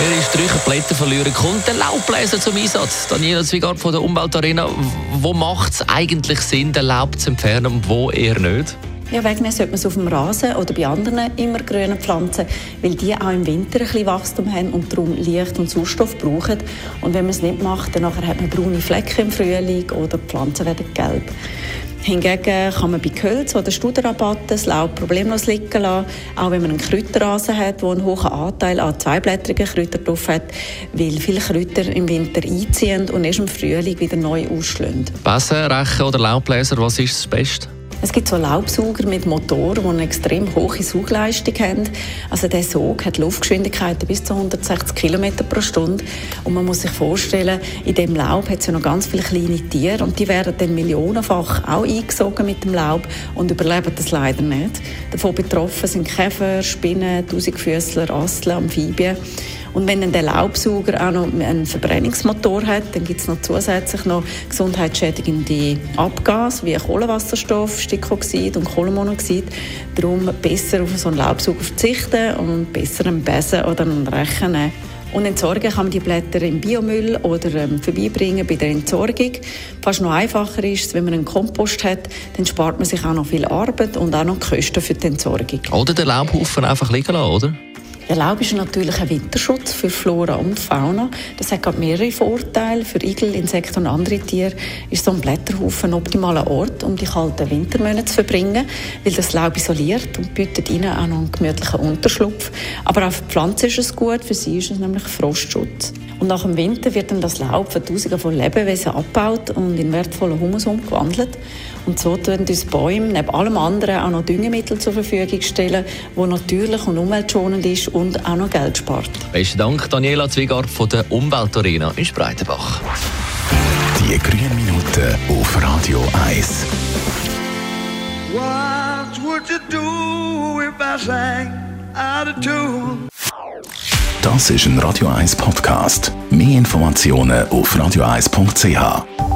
ihre Sträucherblätter verlieren, kommt der Laubbläser zum Einsatz. Daniela Zwigart von der Umweltarena. Wo macht es eigentlich Sinn, den Laub zu entfernen und wo eher nicht? Ja, wegnehmen sollte man es auf dem Rasen oder bei anderen immergrünen Pflanzen, weil die auch im Winter ein bisschen Wachstum haben und darum Licht und Sauerstoff brauchen. Und wenn man es nicht macht, dann hat man braune Flecken im Frühling oder die Pflanzen werden gelb. Hingegen kann man bei Gehölz oder Studerrabatten das Laub problemlos liegen lassen, auch wenn man einen Kräuterrasen hat, der einen hohen Anteil an zweiblättrigen Kräutern drauf hat, weil viele Kräuter im Winter einziehen und erst im Frühling wieder neu ausschlagen. Besen, Rechen oder Laubbläser, was ist das Beste? Es gibt so Laubsauger mit Motor, die eine extrem hohe Saugleistung haben. Also der Sog hat Luftgeschwindigkeiten bis zu 160 km pro Stunde. Und man muss sich vorstellen, in dem Laub hat es ja noch ganz viele kleine Tiere und die werden dann millionenfach auch eingesogen mit dem Laub und überleben das leider nicht. Davon betroffen sind Käfer, Spinnen, Tausendfüßler, Asseln, Amphibien. Und wenn dann der Laubsauger auch noch einen Verbrennungsmotor hat, dann gibt es noch zusätzlich noch gesundheitsschädigende Abgase wie Kohlenwasserstoff, Stickoxid und Kohlenmonoxid. Darum besser auf so einen Laubsauger verzichten und besser einen Besen oder einen Rechen. Und entsorgen kann man die Blätter im Biomüll oder ähm, vorbeibringen bei der Entsorgung. Fast noch einfacher ist es, wenn man einen Kompost hat, dann spart man sich auch noch viel Arbeit und auch noch Kosten für die Entsorgung. Oder den Laubhaufen einfach liegen lassen, oder? Der Laub ist natürlich ein Winterschutz für Flora und Fauna. Das hat mehrere Vorteile. Für Igel, Insekten und andere Tiere ist so ein Blätterhaufen ein optimaler Ort, um die kalten Wintermonate zu verbringen, weil das Laub isoliert und bietet ihnen auch noch einen gemütlichen Unterschlupf. Aber auch für die Pflanzen ist es gut, für sie ist es nämlich Frostschutz. Und nach dem Winter wird dann das Laub von Tausenden von Lebewesen abgebaut und in wertvollen Humus umgewandelt. Und so tun uns Bäume neben allem anderen auch noch Düngemittel zur Verfügung stellen, wo natürlich und umweltschonend ist und auch noch Geld spart. Besten Dank, Daniela Zwigart von der Umweltarena in Spreitenbach. Die grünen Minuten auf Radio 1. What would you do if I sang out of tune? Das ist ein Radio 1 Podcast. Mehr Informationen auf radio1.ch.